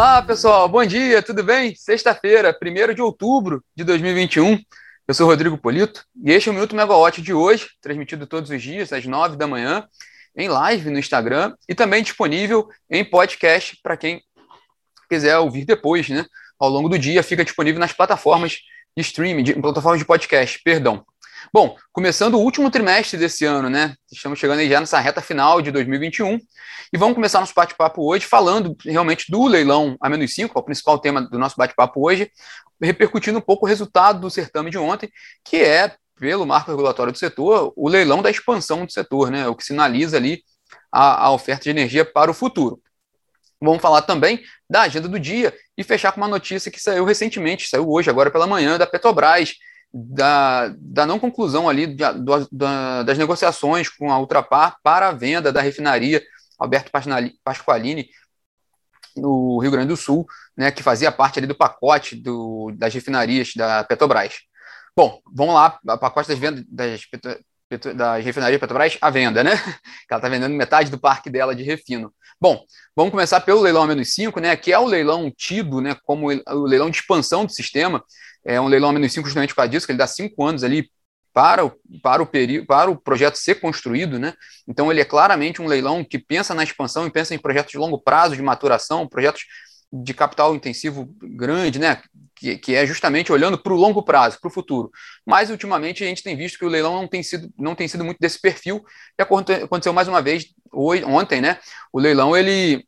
Olá, pessoal. Bom dia, tudo bem? Sexta-feira, 1 de outubro de 2021. Eu sou Rodrigo Polito e este é o Minuto Megawatt de hoje, transmitido todos os dias às 9 da manhã, em live no Instagram e também disponível em podcast para quem quiser ouvir depois, né? Ao longo do dia fica disponível nas plataformas de streaming, de plataformas de podcast, perdão. Bom, começando o último trimestre desse ano, né? Estamos chegando aí já nessa reta final de 2021 e vamos começar nosso bate-papo hoje falando realmente do leilão a menos 5, é o principal tema do nosso bate-papo hoje, repercutindo um pouco o resultado do certame de ontem, que é, pelo marco regulatório do setor, o leilão da expansão do setor, né? O que sinaliza ali a, a oferta de energia para o futuro. Vamos falar também da agenda do dia e fechar com uma notícia que saiu recentemente, saiu hoje, agora pela manhã, da Petrobras, da, da não conclusão ali da, da, das negociações com a Ultrapar para a venda da refinaria Alberto Pasqualini no Rio Grande do Sul, né, que fazia parte ali do pacote do, das refinarias da Petrobras. Bom, vamos lá, o pacote das vendas das, das refinarias Petrobras à venda, né? Ela está vendendo metade do parque dela de refino. Bom, vamos começar pelo leilão menos 5, né? Que é o leilão tido né, como o leilão de expansão do sistema, é um leilão menos 5 justamente por causa disso, que ele dá cinco anos ali para o, para o período, para o projeto ser construído, né? Então ele é claramente um leilão que pensa na expansão e pensa em projetos de longo prazo, de maturação, projetos de capital intensivo grande, né? Que, que é justamente olhando para o longo prazo, para o futuro. Mas ultimamente a gente tem visto que o leilão não tem sido, não tem sido muito desse perfil. E aconteceu mais uma vez hoje, ontem, né? O leilão ele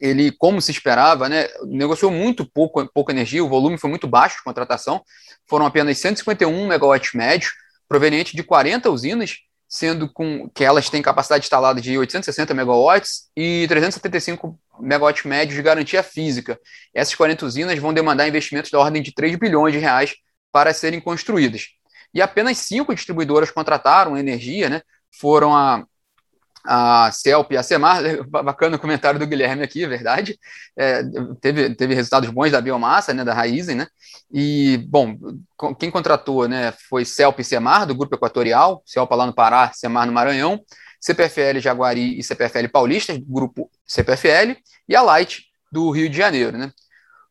ele, como se esperava, né, negociou muito pouco, pouca energia, o volume foi muito baixo de contratação, foram apenas 151 megawatts médios, proveniente de 40 usinas, sendo com que elas têm capacidade instalada de 860 megawatts e 375 megawatts médios de garantia física. Essas 40 usinas vão demandar investimentos da ordem de 3 bilhões de reais para serem construídas. E apenas cinco distribuidoras contrataram energia, né? Foram a a CELP e a CEMAR, bacana o comentário do Guilherme aqui, é verdade, é, teve, teve resultados bons da biomassa, né, da Raizen, né, e, bom, quem contratou, né, foi CELP e CEMAR, do Grupo Equatorial, CELP lá no Pará, CEMAR no Maranhão, CPFL Jaguari e CPFL Paulista, Grupo CPFL, e a Light, do Rio de Janeiro, né.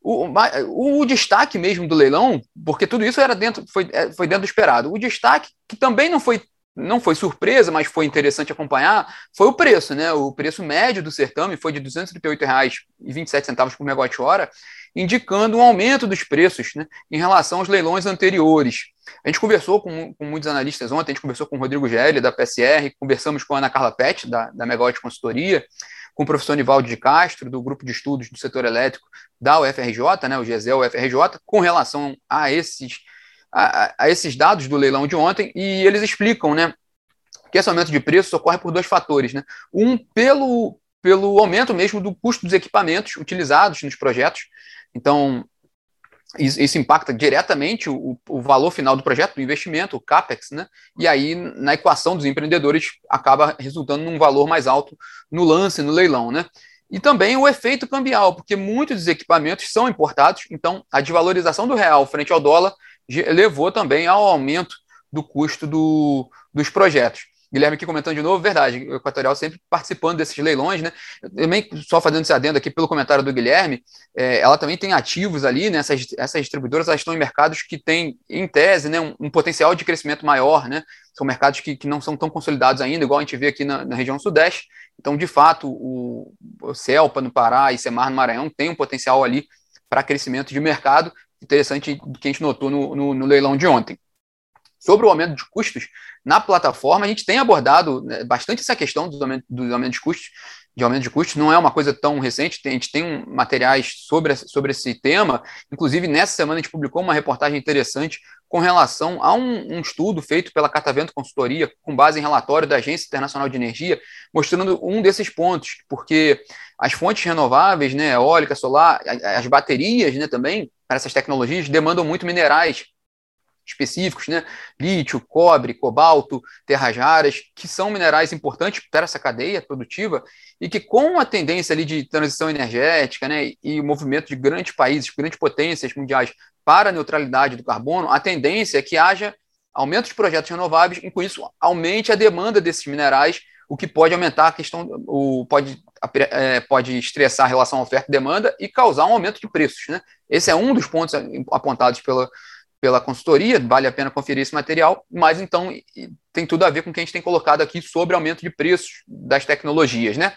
O, o, o, destaque mesmo do leilão, porque tudo isso era dentro, foi, é, foi dentro do esperado. O destaque, que também não foi não foi surpresa, mas foi interessante acompanhar, foi o preço, né? O preço médio do certame foi de R$ 238,27 por megawatt-hora, indicando um aumento dos preços né, em relação aos leilões anteriores. A gente conversou com, com muitos analistas ontem, a gente conversou com o Rodrigo Gelli, da PSR, conversamos com a Ana Carla Pet, da, da Megawatt Consultoria, com o professor Nivaldo de Castro, do Grupo de Estudos do Setor Elétrico da UFRJ, né, o GESEL UFRJ, com relação a esses a, a, esses dados do leilão de ontem e eles explicam, né, que esse aumento de preço ocorre por dois fatores, né? Um pelo pelo aumento mesmo do custo dos equipamentos utilizados nos projetos. Então, isso, impacta diretamente o, o, valor final do projeto, do investimento, o CAPEX, né? E aí, na equação dos empreendedores, acaba resultando num valor mais alto no lance, no leilão, né? E também o efeito cambial, porque muitos dos equipamentos são importados, então a desvalorização do real frente ao dólar levou também ao aumento do custo do, dos projetos. Guilherme aqui comentando de novo, verdade, o Equatorial sempre participando desses leilões, né? Também, só fazendo esse adendo aqui pelo comentário do Guilherme, é, ela também tem ativos ali, né? Essas, essas distribuidoras elas estão em mercados que têm, em tese, né, um, um potencial de crescimento maior, né? São mercados que, que não são tão consolidados ainda, igual a gente vê aqui na, na região sudeste. Então, de fato, o, o CELPA no Pará e Semar no Maranhão tem um potencial ali para crescimento de mercado interessante que a gente notou no, no, no leilão de ontem. Sobre o aumento de custos, na plataforma a gente tem abordado né, bastante essa questão dos aumentos, dos aumentos de custos, de aumento de custos, não é uma coisa tão recente, a gente tem materiais sobre, sobre esse tema, inclusive nessa semana a gente publicou uma reportagem interessante com relação a um, um estudo feito pela Catavento Consultoria, com base em relatório da Agência Internacional de Energia, mostrando um desses pontos, porque as fontes renováveis, né, eólica, solar, as baterias né, também, para essas tecnologias, demandam muito minerais específicos, né? Lítio, cobre, cobalto, terras raras, que são minerais importantes para essa cadeia produtiva e que com a tendência ali de transição energética, né, e o movimento de grandes países, grandes potências mundiais para a neutralidade do carbono, a tendência é que haja aumento de projetos renováveis e com isso aumente a demanda desses minerais, o que pode aumentar a questão, o, pode é, pode estressar a relação oferta e demanda e causar um aumento de preços. Né? Esse é um dos pontos apontados pela, pela consultoria, vale a pena conferir esse material, mas então tem tudo a ver com o que a gente tem colocado aqui sobre aumento de preços das tecnologias. Né?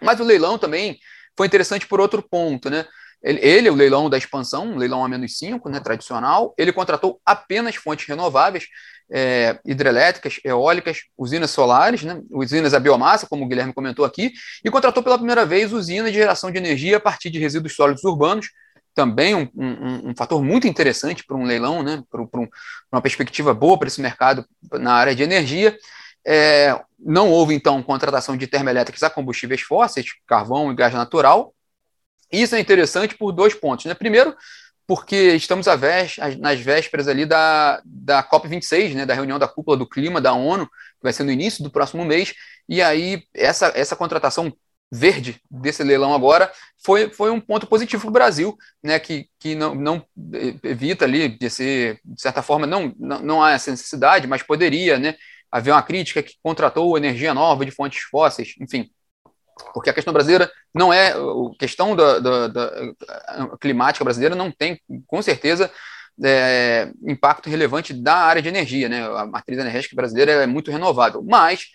Mas o leilão também foi interessante por outro ponto. Né? Ele, o leilão da expansão, um leilão a menos 5, né, tradicional, ele contratou apenas fontes renováveis, é, hidrelétricas, eólicas, usinas solares, né, usinas a biomassa, como o Guilherme comentou aqui, e contratou pela primeira vez usinas de geração de energia a partir de resíduos sólidos urbanos, também um, um, um fator muito interessante para um leilão, né, para um, uma perspectiva boa para esse mercado na área de energia. É, não houve, então, contratação de termoelétricas a combustíveis fósseis, carvão e gás natural, isso é interessante por dois pontos. Né? Primeiro, porque estamos nas vésperas ali da, da COP26, né, da reunião da cúpula do clima da ONU, que vai ser no início do próximo mês, e aí essa, essa contratação verde desse leilão agora foi, foi um ponto positivo para o Brasil, né, que, que não, não evita ali de ser, de certa forma, não, não, não há essa necessidade, mas poderia né, haver uma crítica que contratou energia nova de fontes fósseis, enfim, porque a questão brasileira não é. A questão da, da, da climática brasileira não tem, com certeza, é, impacto relevante da área de energia. Né? A matriz energética brasileira é muito renovável. Mas,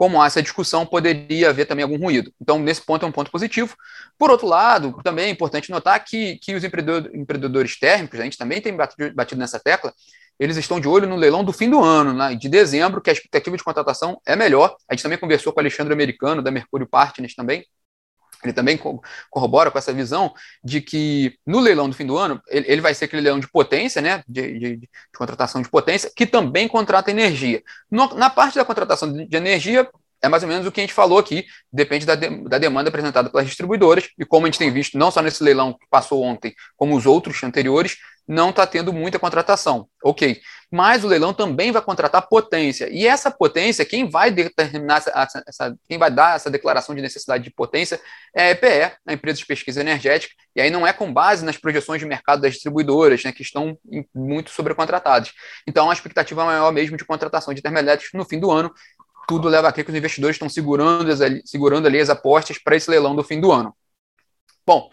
como há essa discussão, poderia haver também algum ruído. Então, nesse ponto é um ponto positivo. Por outro lado, também é importante notar que, que os empreendedores térmicos, a gente também tem batido, batido nessa tecla, eles estão de olho no leilão do fim do ano, né, de dezembro, que a expectativa de contratação é melhor. A gente também conversou com o Alexandre Americano, da Mercúrio Partners também. Ele também corrobora com essa visão de que no leilão do fim do ano, ele, vai ser aquele leilão de potência, né, de, de, de contratação de potência, que também contrata energia. No, na parte da contratação de, de energia, é mais ou menos o que a gente falou aqui, depende da, de, da demanda apresentada pelas distribuidoras, e como a gente tem visto, não só nesse leilão que passou ontem, como os outros anteriores, não está tendo muita contratação. Ok. Mas o leilão também vai contratar potência. E essa potência, quem vai determinar essa, essa, quem vai dar essa declaração de necessidade de potência é a EPE, a empresa de pesquisa energética, e aí não é com base nas projeções de mercado das distribuidoras, né, que estão muito sobrecontratadas. Então a expectativa maior mesmo de contratação de termoelétricos no fim do ano, tudo leva a crer que os investidores estão segurando, segurando ali as apostas para esse leilão do fim do ano. Bom,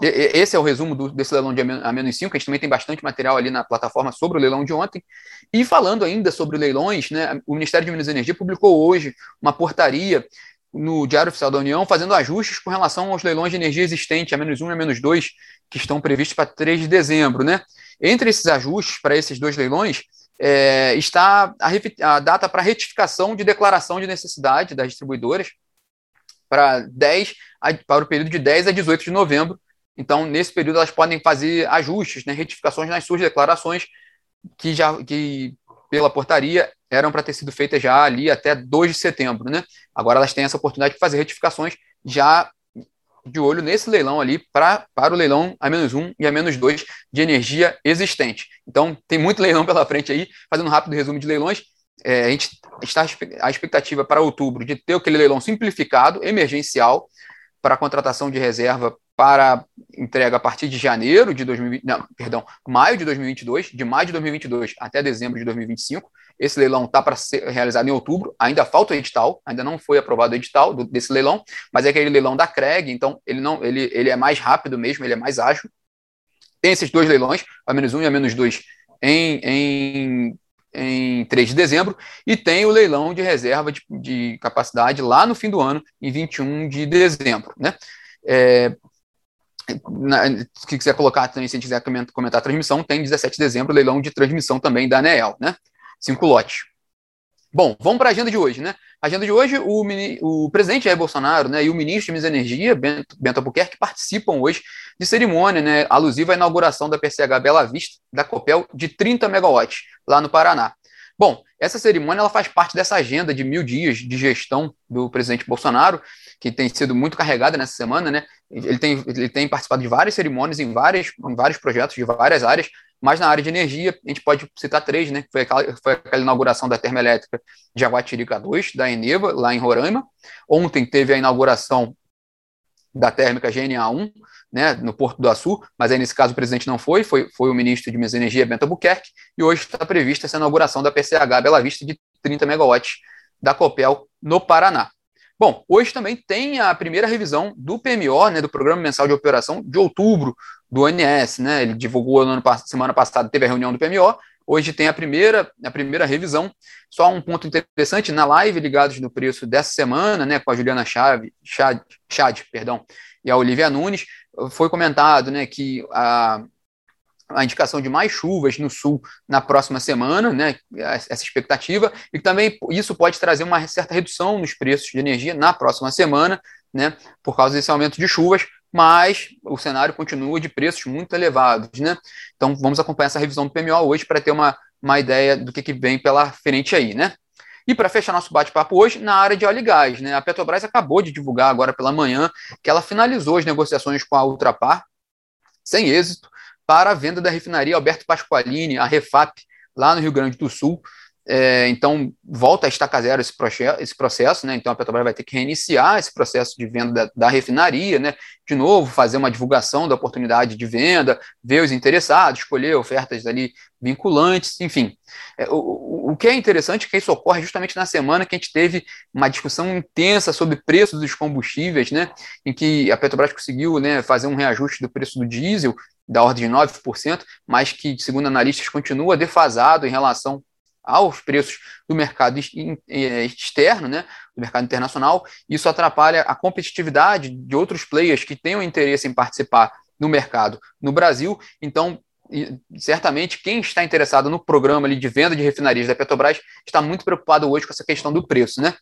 esse é o resumo do, desse leilão de a menos 5, a gente também tem bastante material ali na plataforma sobre o leilão de ontem. E falando ainda sobre leilões, né, o Ministério de Minas e Energia publicou hoje uma portaria no Diário Oficial da União fazendo ajustes com relação aos leilões de energia existente, a menos 1 e a menos 2, que estão previstos para 3 de dezembro. Né? Entre esses ajustes para esses dois leilões, é, está a, a data para retificação de declaração de necessidade das distribuidoras para 10 para o período de 10 a 18 de novembro. Então, nesse período, elas podem fazer ajustes, né, retificações nas suas declarações que já que pela portaria eram para ter sido feitas já ali até 2 de setembro, né? Agora elas têm essa oportunidade de fazer retificações já de olho nesse leilão ali pra, para o leilão a menos um e a menos dois de energia existente. Então, tem muito leilão pela frente aí. Fazendo um rápido resumo de leilões, é, a gente está a expectativa para outubro de ter aquele leilão simplificado, emergencial, para a contratação de reserva para entrega a partir de janeiro de 2020, não, perdão, maio de 2022, de maio de 2022 até dezembro de 2025. Esse leilão está para ser realizado em outubro, ainda falta o edital, ainda não foi aprovado o edital do, desse leilão, mas é aquele leilão da CREG, então ele não, ele, ele é mais rápido mesmo, ele é mais ágil. Tem esses dois leilões, a menos um e a menos dois, em, em, em 3 de dezembro, e tem o leilão de reserva de, de capacidade lá no fim do ano, em 21 de dezembro. Né? É, se quiser colocar também, se a quiser comentar a transmissão, tem 17 de dezembro, leilão de transmissão também da ANEEL, né? Cinco lotes. Bom, vamos para a agenda de hoje, né? A agenda de hoje, o, o presidente Jair Bolsonaro né, e o ministro de Minas e Energia, Bento, Bento Albuquerque, participam hoje de cerimônia né, alusiva à inauguração da PCH Bela Vista, da Copel, de 30 megawatts, lá no Paraná. Bom, essa cerimônia ela faz parte dessa agenda de mil dias de gestão do presidente Bolsonaro, que tem sido muito carregada nessa semana, né? Ele tem, ele tem participado de várias cerimônias em, várias, em vários projetos de várias áreas, mas na área de energia, a gente pode citar três, né? Foi aquela, foi aquela inauguração da termoelétrica Jaguatirica 2, da Eneva, lá em Roraima. Ontem teve a inauguração da térmica GNA1, né, no Porto do Açu, mas aí nesse caso o presidente não foi, foi, foi o ministro de Minas e Energia, Bento Albuquerque, e hoje está prevista essa inauguração da PCH Bela Vista de 30 megawatts da Copel no Paraná. Bom, hoje também tem a primeira revisão do PMO, né, do Programa Mensal de Operação de outubro do ONS, né? Ele divulgou na semana passada, teve a reunião do PMO, hoje tem a primeira, a primeira revisão. Só um ponto interessante, na live ligados no preço dessa semana, né, com a Juliana Chave, Chad, Chad perdão, e a Olivia Nunes, foi comentado, né, que a a indicação de mais chuvas no sul na próxima semana, né, essa expectativa, e também isso pode trazer uma certa redução nos preços de energia na próxima semana, né, por causa desse aumento de chuvas, mas o cenário continua de preços muito elevados, né? Então vamos acompanhar essa revisão do PMO hoje para ter uma, uma ideia do que, que vem pela frente aí, né? E para fechar nosso bate-papo hoje, na área de óleo e gás, né? A Petrobras acabou de divulgar agora pela manhã que ela finalizou as negociações com a Ultrapar, sem êxito, para a venda da refinaria Alberto Pasqualini, a Refap, lá no Rio Grande do Sul. É, então, volta a estaca zero esse, esse processo, né? Então, a Petrobras vai ter que reiniciar esse processo de venda da, da, refinaria, né? De novo, fazer uma divulgação da oportunidade de venda, ver os interessados, escolher ofertas ali vinculantes, enfim. É, o, o que é interessante é que isso ocorre justamente na semana que a gente teve uma discussão intensa sobre preços dos combustíveis, né? Em que a Petrobras conseguiu né, fazer um reajuste do preço do diesel da ordem de 9%, mas que, segundo analistas, continua defasado em relação aos preços do mercado é, externo, né, do mercado internacional, isso atrapalha a competitividade de outros players que tenham interesse em participar no mercado no Brasil. Então, certamente quem está interessado no programa de venda de refinarias da Petrobras está muito preocupado hoje com essa questão do preço, né?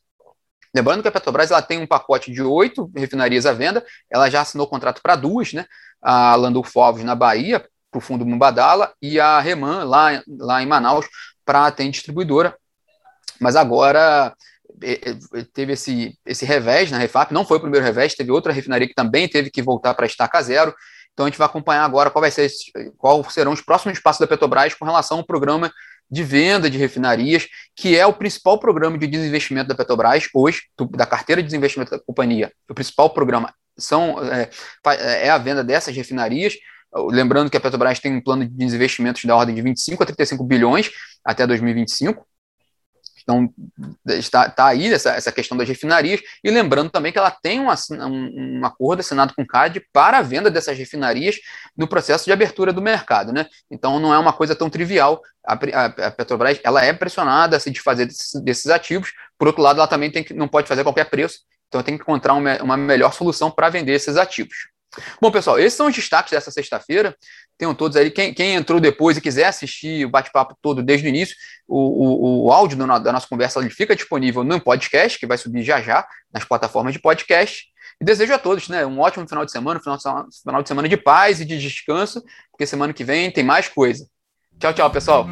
Lembrando que a Petrobras ela tem um pacote de oito refinarias à venda, ela já assinou contrato para duas, né? A Landulfo Alves na Bahia, para o fundo Mumbadala, e a Reman lá, lá em Manaus, para a TEM Distribuidora, mas agora é, é, teve esse, esse revés na Refap, não foi o primeiro revés, teve outra refinaria que também teve que voltar para estaca zero, então a gente vai acompanhar agora qual vai ser qual serão os próximos passos da Petrobras com relação ao programa de venda de refinarias, que é o principal programa de desinvestimento da Petrobras hoje, da carteira de desinvestimento da companhia. O principal programa são, é, é a venda dessas refinarias. Lembrando que a Petrobras tem um plano de desinvestimentos da ordem de 25 a 35 bilhões até 2025. Então, está, está aí essa, essa questão das refinarias. E lembrando também que ela tem um, um, um acordo assinado com o CAD para a venda dessas refinarias no processo de abertura do mercado. Né? Então, não é uma coisa tão trivial. A, a, a Petrobras ela é pressionada a se desfazer desses, desses, ativos. Por outro lado, ela também que, não pode fazer qualquer preço. Então, tem que encontrar uma, uma melhor solução para vender esses ativos. Bom, pessoal, esses são os destaques dessa sexta-feira. Tenham todos aí. Quem, quem, entrou depois e quiser assistir o bate-papo todo desde o início, o, o, o áudio da nossa conversa ele fica disponível no podcast, que vai subir já já nas plataformas de podcast. E desejo a todos né, um ótimo final de semana, final de, final de semana de paz e de descanso, porque semana que vem tem mais coisa. Tchau, tchau, pessoal.